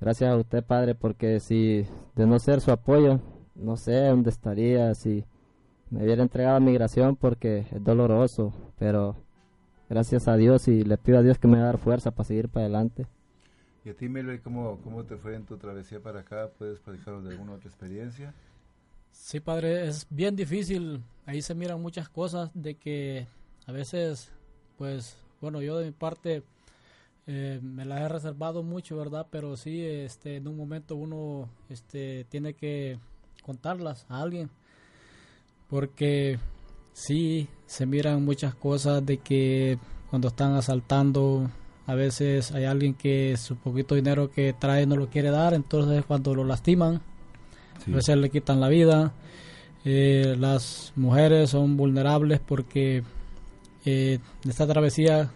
gracias a usted, Padre, porque si de no ser su apoyo, no sé dónde estaría, si me hubiera entregado a migración porque es doloroso, pero gracias a Dios y le pido a Dios que me va a dar fuerza para seguir para adelante. ¿Y a ti, Melvin, cómo, cómo te fue en tu travesía para acá? ¿Puedes platicarnos de alguna otra experiencia? Sí, padre, es bien difícil. Ahí se miran muchas cosas de que a veces, pues, bueno, yo de mi parte eh, me las he reservado mucho, ¿verdad? Pero sí, este, en un momento uno este, tiene que contarlas a alguien. Porque sí, se miran muchas cosas de que cuando están asaltando, a veces hay alguien que su poquito dinero que trae no lo quiere dar, entonces cuando lo lastiman, a veces le quitan la vida. Eh, las mujeres son vulnerables porque eh, esta travesía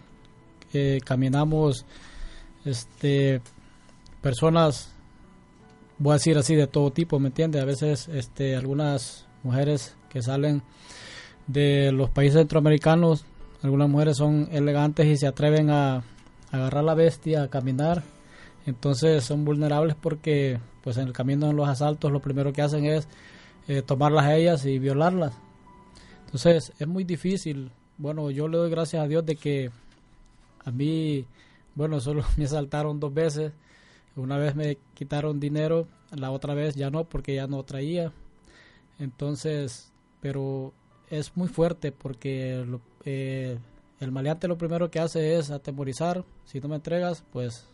caminamos este personas voy a decir así de todo tipo me entiende a veces este algunas mujeres que salen de los países centroamericanos algunas mujeres son elegantes y se atreven a, agarrar la bestia a caminar entonces son vulnerables porque pues en el camino en los asaltos lo primero que hacen es eh, tomarlas a ellas y violarlas. Entonces es muy difícil. Bueno, yo le doy gracias a Dios de que a mí, bueno, solo me asaltaron dos veces. Una vez me quitaron dinero, la otra vez ya no, porque ya no traía. Entonces, pero es muy fuerte porque eh, el maleante lo primero que hace es atemorizar. Si no me entregas, pues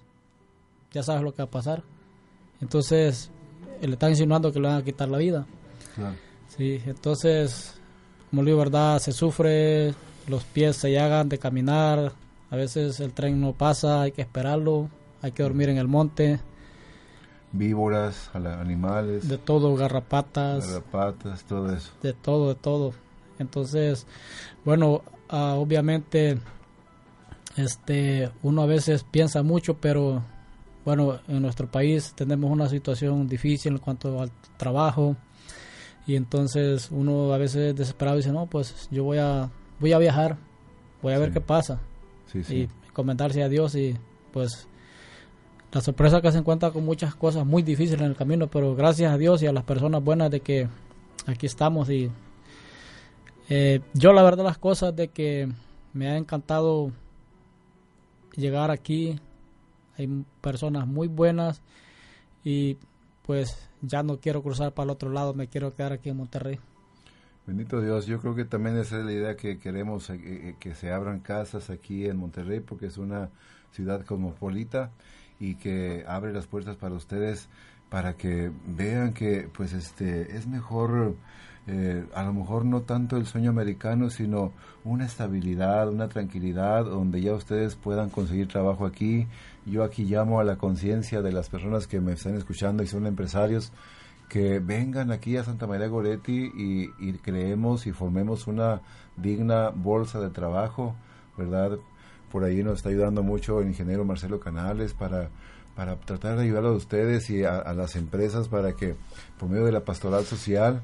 ya sabes lo que va a pasar. Entonces, le están insinuando que le van a quitar la vida. Sí, entonces, como digo, ¿verdad? Se sufre, los pies se llagan de caminar, a veces el tren no pasa, hay que esperarlo, hay que dormir en el monte. Víboras, animales. De todo, garrapatas. Garrapatas, todo eso. De todo, de todo. Entonces, bueno, ah, obviamente, este, uno a veces piensa mucho, pero bueno, en nuestro país tenemos una situación difícil en cuanto al trabajo y entonces uno a veces desesperado dice no pues yo voy a voy a viajar voy a ver qué pasa y comentarse a Dios y pues la sorpresa que se encuentra con muchas cosas muy difíciles en el camino pero gracias a Dios y a las personas buenas de que aquí estamos y eh, yo la verdad las cosas de que me ha encantado llegar aquí. Hay personas muy buenas y pues ya no quiero cruzar para el otro lado, me quiero quedar aquí en Monterrey. Bendito Dios, yo creo que también esa es la idea que queremos, eh, eh, que se abran casas aquí en Monterrey, porque es una ciudad cosmopolita y que abre las puertas para ustedes para que vean que pues este es mejor eh, a lo mejor no tanto el sueño americano sino una estabilidad una tranquilidad donde ya ustedes puedan conseguir trabajo aquí. Yo aquí llamo a la conciencia de las personas que me están escuchando y son empresarios que vengan aquí a Santa María Goretti y, creemos y formemos una digna bolsa de trabajo, ¿verdad? Por ahí nos está ayudando mucho el ingeniero Marcelo Canales para, para tratar de ayudar a ustedes y a, las empresas para que por medio de la pastoral social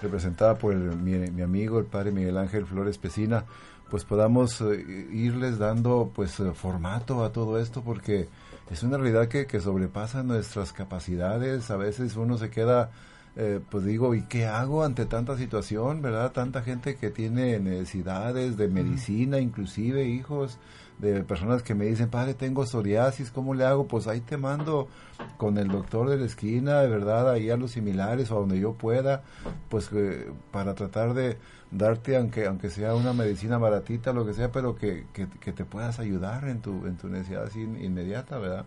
representada por mi, mi, amigo el padre Miguel Ángel Flores Pesina pues podamos eh, irles dando pues formato a todo esto porque es una realidad que, que sobrepasa nuestras capacidades. A veces uno se queda, eh, pues digo, ¿y qué hago ante tanta situación, verdad? Tanta gente que tiene necesidades de medicina, inclusive hijos de personas que me dicen, padre, tengo psoriasis, ¿cómo le hago? Pues ahí te mando con el doctor de la esquina, de verdad, ahí a los similares o a donde yo pueda, pues para tratar de darte, aunque aunque sea una medicina baratita, lo que sea, pero que, que, te puedas ayudar en tu, en tu necesidad inmediata, ¿verdad?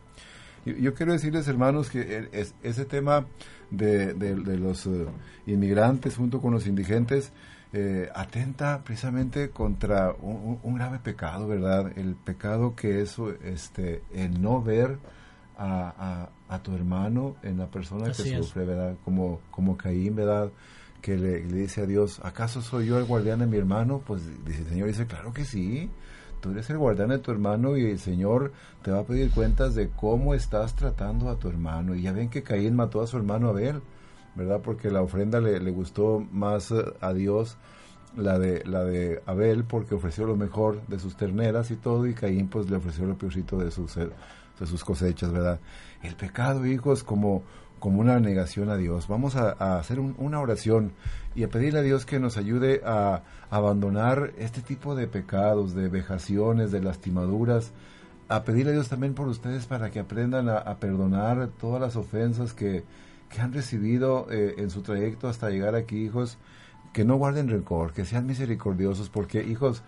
Yo, quiero decirles, hermanos, que es, ese tema de, de, los eh, inmigrantes junto con los indigentes, eh, atenta precisamente contra un, grave pecado, ¿verdad? El pecado que es este, el no ver a, a, tu hermano en la persona que sufre, ¿verdad? Como, como Caín, ¿verdad? Que le, dice a Dios, ¿acaso soy yo el guardián de mi hermano? Pues dice el Señor, dice, claro que sí. Tú eres el guardián de tu hermano y el Señor te va a pedir cuentas de cómo estás tratando a tu hermano. Y ya ven que Caín mató a su hermano Abel. ¿Verdad? Porque la ofrenda le, le gustó más eh, a Dios la de la de Abel porque ofreció lo mejor de sus terneras y todo y Caín pues le ofreció lo peorcito de sus de sus cosechas, ¿verdad? El pecado, hijos, como como una negación a Dios. Vamos a, hacer una oración y a pedirle a Dios que nos ayude a, abandonar este tipo de pecados, de vejaciones, de lastimaduras, a pedirle a Dios también por ustedes para que aprendan a perdonar todas las ofensas que, que han recibido eh, en su trayecto hasta llegar aquí, hijos, que no guarden rencor, que sean misericordiosos, porque, hijos,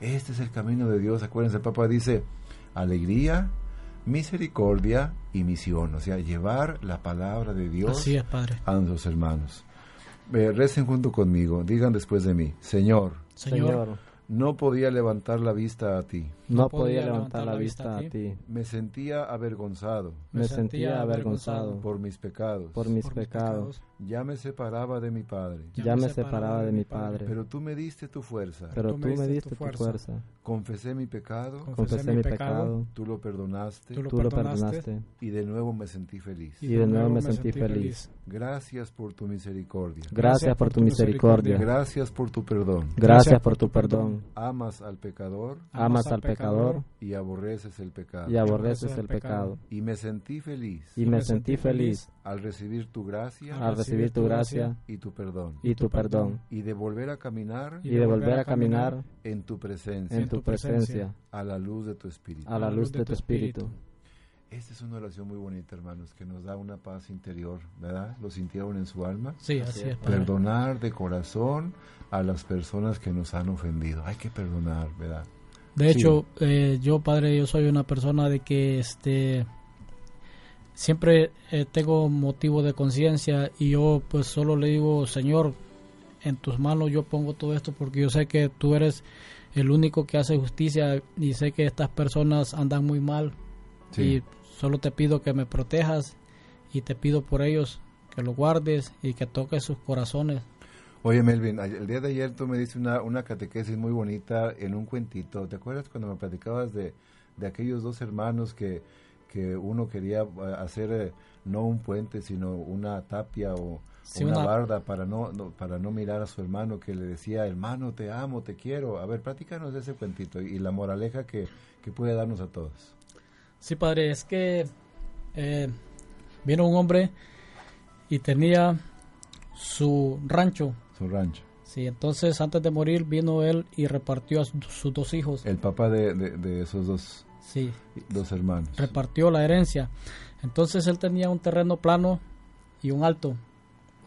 este es el camino de Dios. Acuérdense, el Papa dice, alegría, misericordia y misión, o sea, llevar la palabra de Dios Así es, Padre. a nuestros hermanos. Eh, recen junto conmigo, digan después de mí, Señor, Señor, no podía levantar la vista a ti, no podía levantar la vista a ti. me sentía avergonzado Me sentía avergonzado por mis pecados, por mis por pecados. ya me separaba de mi Padre, Ya me separaba de mi Padre. pero tú me diste tu fuerza, Pero tú me diste tu fuerza. confesé mi pecado, Confesé mi pecado. tú lo perdonaste Tú lo Tú lo perdonaste. perdonaste. y de nuevo me sentí feliz. Y de nuevo me sentí feliz. Gracias por tu misericordia. Gracias por tu misericordia. Gracias por tu perdón. Gracias por tu perdón. Amas al pecador Amas al pecador y aborreces el pecado. y aborreces el pecado. Y me sentí feliz Y me sentí feliz al recibir tu gracia al recibir tu gracia y tu perdón. y tu perdón. Y de volver a caminar Y de volver a caminar en tu presencia, en tu presencia a la luz de tu espíritu. a la luz de tu espíritu. Esta es una oración muy bonita, hermanos, que nos da una paz interior, ¿verdad? ¿Lo sintieron en su alma? Sí, así es, Padre. Perdonar de corazón a las personas que nos han ofendido. Hay que perdonar, ¿verdad? De hecho, eh, yo, Padre, yo soy una persona de que este siempre eh, tengo motivo de conciencia y yo pues solo le digo, Señor, en tus manos yo pongo todo esto porque yo sé que tú eres el único que hace justicia y sé que estas personas andan muy mal Sí. y solo te pido que me protejas y te pido por ellos que los guardes y que toques sus corazones. Oye, Melvin, el día de ayer tú me diste una, una catequesis muy bonita en un cuentito. ¿Te acuerdas cuando me platicabas de, de aquellos dos hermanos que, que uno quería eh, hacer eh, no un puente, sino una tapia o Sí, una, una- barda para no, no- para no mirar a su hermano que le decía, hermano, te amo, te quiero? A ver, platícanos de ese cuentito y, y la moraleja que, que puede darnos a todos. Sí, padre, es que eh, vino un hombre y tenía su rancho. Su rancho. Sí, entonces antes de morir vino él y repartió a su- sus dos hijos. El papá de, de, de esos dos, Sí, dos hermanos. repartió la herencia. Entonces él tenía un terreno plano y un alto.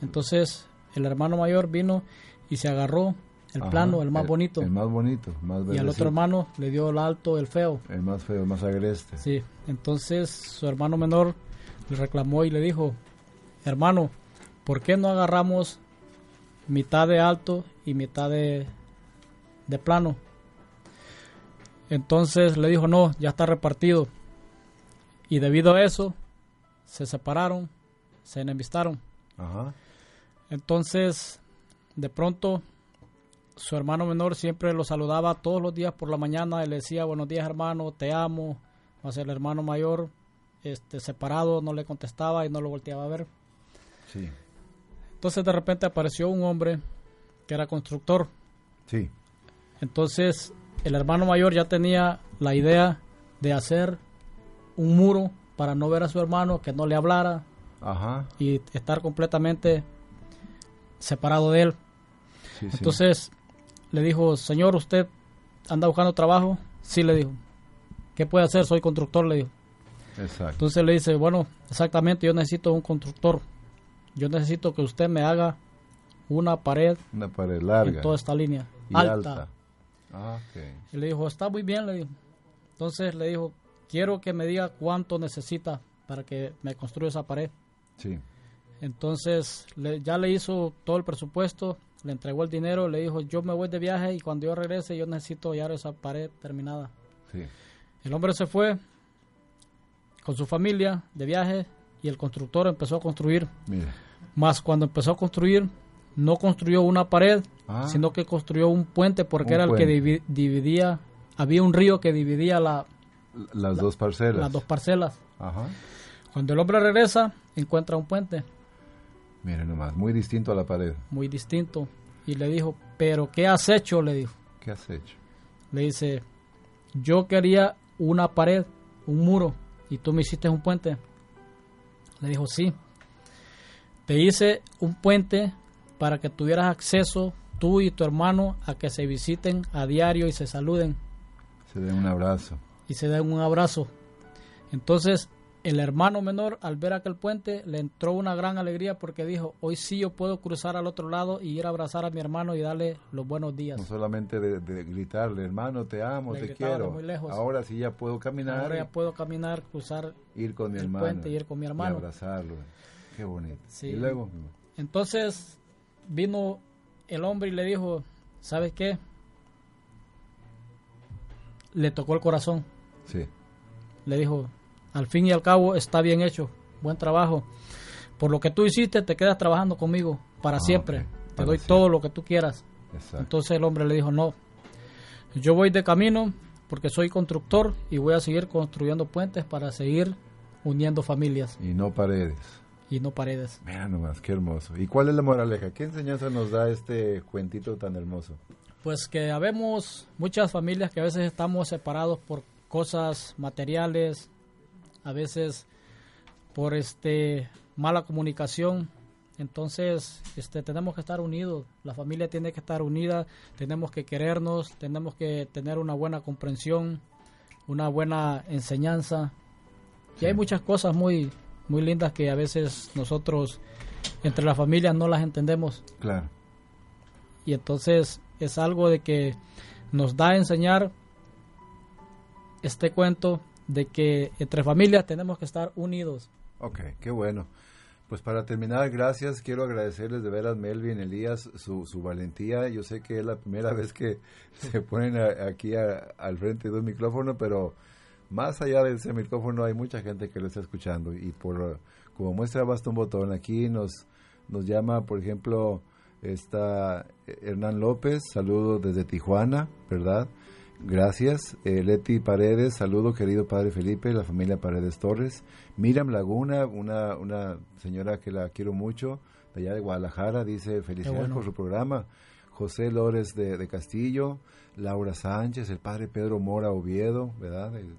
Entonces el hermano mayor vino y se agarró el Ajá, plano, el más bonito. El más bonito, más y al otro hermano le dio el alto, el feo. El más feo, el más agreste. Sí, entonces su hermano menor le reclamó y le dijo, hermano, ¿por qué no agarramos mitad de alto y mitad de, de plano? Entonces le dijo, no, ya está repartido. Y debido a eso, se separaron, se enemistaron. Ajá. Entonces, de pronto, su hermano menor siempre lo saludaba todos los días por la mañana y le decía, buenos días hermano, te amo. Mas el hermano mayor, este, separado, no le contestaba y no lo volteaba a ver. Sí. Entonces de repente apareció un hombre que era constructor. Sí. Entonces el hermano mayor ya tenía la idea de hacer un muro para no ver a su hermano, que no le hablara Ajá. y estar completamente separado de él. Sí, sí. Le dijo, señor, ¿usted anda buscando trabajo? Sí, le dijo. ¿Qué puede hacer? Soy constructor, le dijo. Exacto. Entonces le dice, bueno, exactamente, yo necesito un constructor. Yo necesito que usted me haga una pared Una pared larga en toda esta línea. y alta. alta. Ah, ok. Y le dijo, está muy bien, le dijo. Entonces le dijo, quiero que me diga cuánto necesita para que me construya esa pared. Sí. Entonces le- ya le hizo todo el presupuesto, le entregó el dinero, le dijo, yo me voy de viaje y cuando yo regrese yo necesito ya esa pared terminada. Sí. El hombre se fue con su familia de viaje y el constructor empezó a construir. Mira. Más cuando empezó a construir, no construyó una pared, Ah. sino que construyó un puente porque Un era el que divi- dividía, había un río que dividía la- Las dos parcelas. las dos parcelas. Ajá. Cuando el hombre regresa, encuentra un puente Mira nomás, muy distinto a la pared. muy distinto y le dijo, pero ¿qué has hecho? Le dijo. ¿Qué has hecho? Le dice, yo quería una pared, un muro, y tú me hiciste un puente. Le dijo, sí. Te hice un puente para que tuvieras acceso tú y tu hermano a que se visiten a diario y se saluden Se den un abrazo. y se den un abrazo. Entonces, el hermano menor al ver aquel puente le entró una gran alegría porque dijo, hoy sí yo puedo cruzar al otro lado y ir a abrazar a mi hermano y darle los buenos días. No solamente de, de gritarle, hermano, te amo, Le te quiero. muy lejos. Ahora sí ya puedo caminar, Ahora ya puedo caminar, cruzar ir con mi el hermano. puente y ir con mi hermano. Y abrazarlo. Qué bonito. Sí. Y luego, Entonces vino el hombre y le dijo, ¿sabes qué? Le tocó el corazón. sí, Le dijo, al fin y al cabo está bien hecho, buen trabajo. Por lo que tú hiciste, te quedas trabajando conmigo para Ah, siempre. Te para doy siempre. todo lo que tú quieras. exacto. Entonces el hombre le dijo, no, yo voy de camino porque soy constructor y voy a seguir construyendo puentes para seguir uniendo familias Y no paredes. y no paredes. Mira nomás, qué hermoso. ¿Y cuál es la moraleja? ¿Qué enseñanza nos da este cuentito tan hermoso? Pues que habemos muchas familias que a veces estamos separados por cosas materiales, a veces por este mala comunicación. Entonces, este tenemos que estar unidos, la familia tiene que estar unida, tenemos que querernos, tenemos que tener una buena comprensión, una buena enseñanza. Y hay muchas cosas muy muy lindas que a veces nosotros entre las familias no las entendemos Claro. y entonces es algo de que nos da a enseñar este cuento de que entre familias tenemos que estar unidos. Ok, qué bueno. Pues para terminar, gracias. Quiero agradecerles de veras, Melvin, Elías, su, su valentía. Yo sé que es la primera vez que se ponen aquí a- al frente de un micrófono, pero más allá de ese micrófono hay mucha gente que lo está escuchando. Y por como muestra basta un botón, aquí nos, nos llama, por ejemplo, está Hernán López, saludo desde Tijuana, ¿verdad? Gracias. Eh, Leti Paredes, saludo querido padre Felipe, la familia Paredes Torres. Miriam Laguna, una, una señora que la quiero mucho, de allá de Guadalajara, dice felicidades bueno. por su programa. José Lores de, de Castillo, Laura Sánchez, el padre Pedro Mora Oviedo, ¿verdad? El,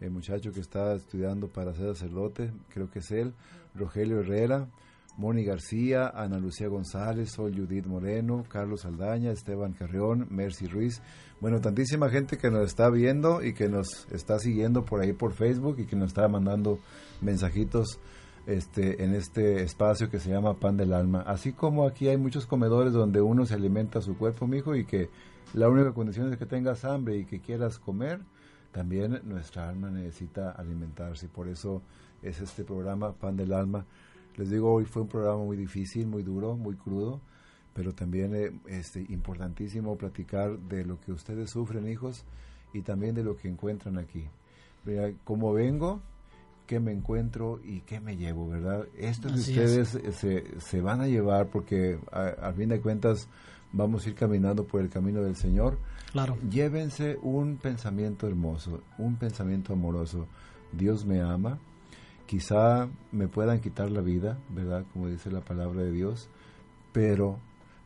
el muchacho que está estudiando para ser sacerdote, creo que es él. Rogelio Herrera, Moni García, Ana Lucía González, Sol Judith Moreno, Carlos Aldaña, Esteban Carrión, Mercy Ruiz. Bueno, tantísima gente que nos está viendo y que nos está siguiendo por ahí por Facebook y que nos está mandando mensajitos este, en este espacio que se llama Pan del Alma. Así como aquí hay muchos comedores donde uno se alimenta su cuerpo, mijo, y que la única condición es que tengas hambre y que quieras comer, también nuestra alma necesita alimentarse. Por eso es este programa Pan del Alma. Les digo, hoy fue un programa muy difícil, muy duro, muy crudo, pero también eh, este, importantísimo platicar de lo que ustedes sufren, hijos, y también de lo que encuentran aquí. Mira, cómo vengo, qué me encuentro y qué me llevo, ¿verdad? Esto que Así ustedes eh, se, se van a llevar porque a, a fin de cuentas vamos a ir caminando por el camino del Señor. Claro. Llévense un pensamiento hermoso, un pensamiento amoroso. Dios me ama. Quizá me puedan quitar la vida, ¿verdad? Como dice la palabra de Dios, pero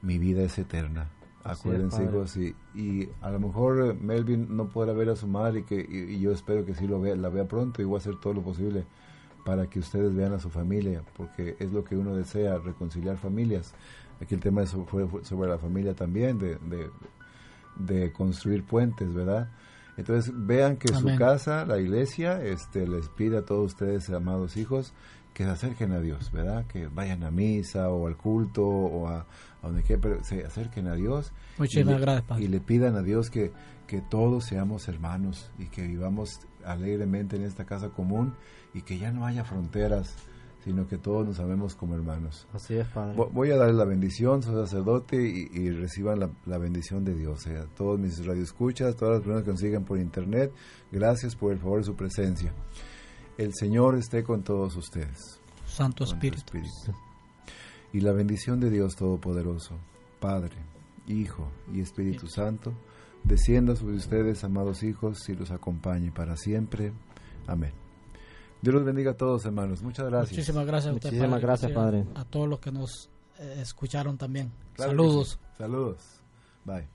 mi vida es eterna. Acuérdense, hijos, y, y a lo mejor eh, Melvin no podrá ver a su madre y, que, y, y yo espero que sí lo vea, la vea pronto y voy a hacer todo lo posible para que ustedes vean a su familia, porque es lo que uno desea, reconciliar familias. Aquí el tema fue sobre la familia también, de, de, de construir puentes, ¿verdad? Entonces vean que su casa, la iglesia, este, les pide a todos ustedes, amados hijos, que se acerquen a Dios, ¿verdad? Que vayan a misa o al culto o a, a donde quiera, pero se acerquen a Dios. Muchísimas y le- gracias, Padre. Y le pidan a Dios que, que todos seamos hermanos y que vivamos alegremente en esta casa común y que ya no haya fronteras, sino que todos nos amemos como hermanos. Así es, Padre. Vo- Voy a darle la bendición, soy sacerdote, y, y reciban la, la bendición de Dios. eh, a todos mis radioescuchas, todas las personas que nos siguen por internet, gracias por el favor de su presencia. El Señor esté con todos ustedes. Santo espíritu. Y la bendición de Dios Todopoderoso, Padre, Hijo y Espíritu Santo, descienda sobre ustedes, amados hijos, y los acompañe para siempre. Amén. Dios los bendiga a todos, hermanos. Muchas gracias. Muchísimas gracias a usted, Muchísimas Padre. gracias, Padre. A todos los que nos eh, escucharon también. Claro Saludos. sí. Saludos. Bye.